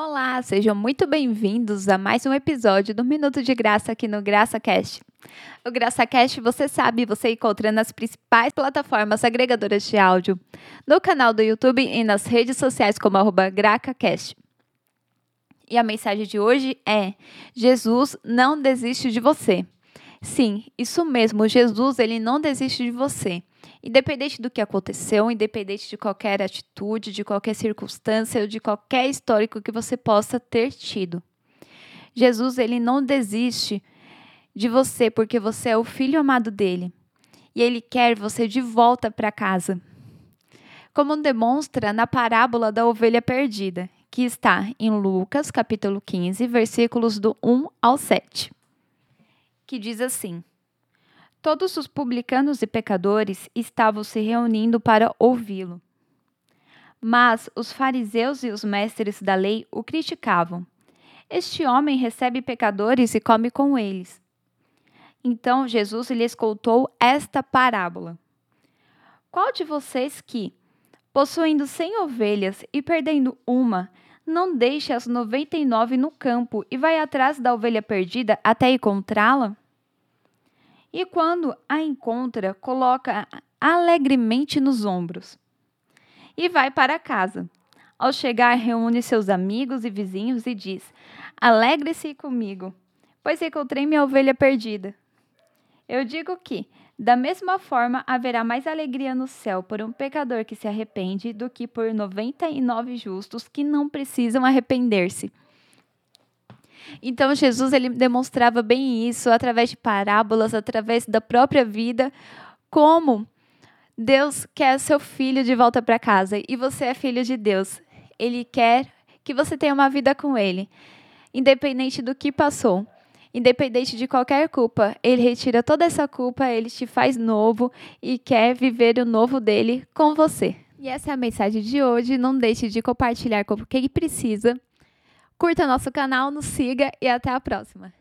Olá, sejam muito bem-vindos a mais um episódio do Minuto de Graça aqui no GraçaCast. O GraçaCast, você sabe, você encontra nas principais plataformas agregadoras de áudio, no canal do YouTube e nas redes sociais como arroba GracaCast. E a mensagem de hoje é: Jesus não desiste de você. Sim, isso mesmo, Jesus, ele não desiste de você. Independente do que aconteceu, independente de qualquer atitude, de qualquer circunstância ou de qualquer histórico que você possa ter tido. Jesus, ele não desiste de você porque você é o filho amado dele. E ele quer você de volta para casa. Como demonstra na parábola da ovelha perdida, que está em Lucas, capítulo 15, versículos do 1 ao 7, que diz assim: Todos os publicanos e pecadores estavam se reunindo para ouvi-lo. Mas os fariseus e os mestres da lei o criticavam. Este homem recebe pecadores e come com eles. Então Jesus lhes contou esta parábola: Qual de vocês que, possuindo cem ovelhas e perdendo uma, não deixa as noventa e nove no campo e vai atrás da ovelha perdida até encontrá-la? E, quando a encontra, coloca alegremente nos ombros e vai para casa. Ao chegar, reúne seus amigos e vizinhos e diz: Alegre-se comigo, pois encontrei minha ovelha perdida. Eu digo que, da mesma forma, haverá mais alegria no céu por um pecador que se arrepende do que por noventa e nove justos que não precisam arrepender-se. Então Jesus ele demonstrava bem isso através de parábolas, através da própria vida, como Deus quer seu filho de volta para casa e você é filho de Deus. Ele quer que você tenha uma vida com ele, independente do que passou. Independente de qualquer culpa, ele retira toda essa culpa, ele te faz novo e quer viver o novo dele com você. E essa é a mensagem de hoje. Não deixe de compartilhar com quem precisa Curta nosso canal, nos siga e até a próxima.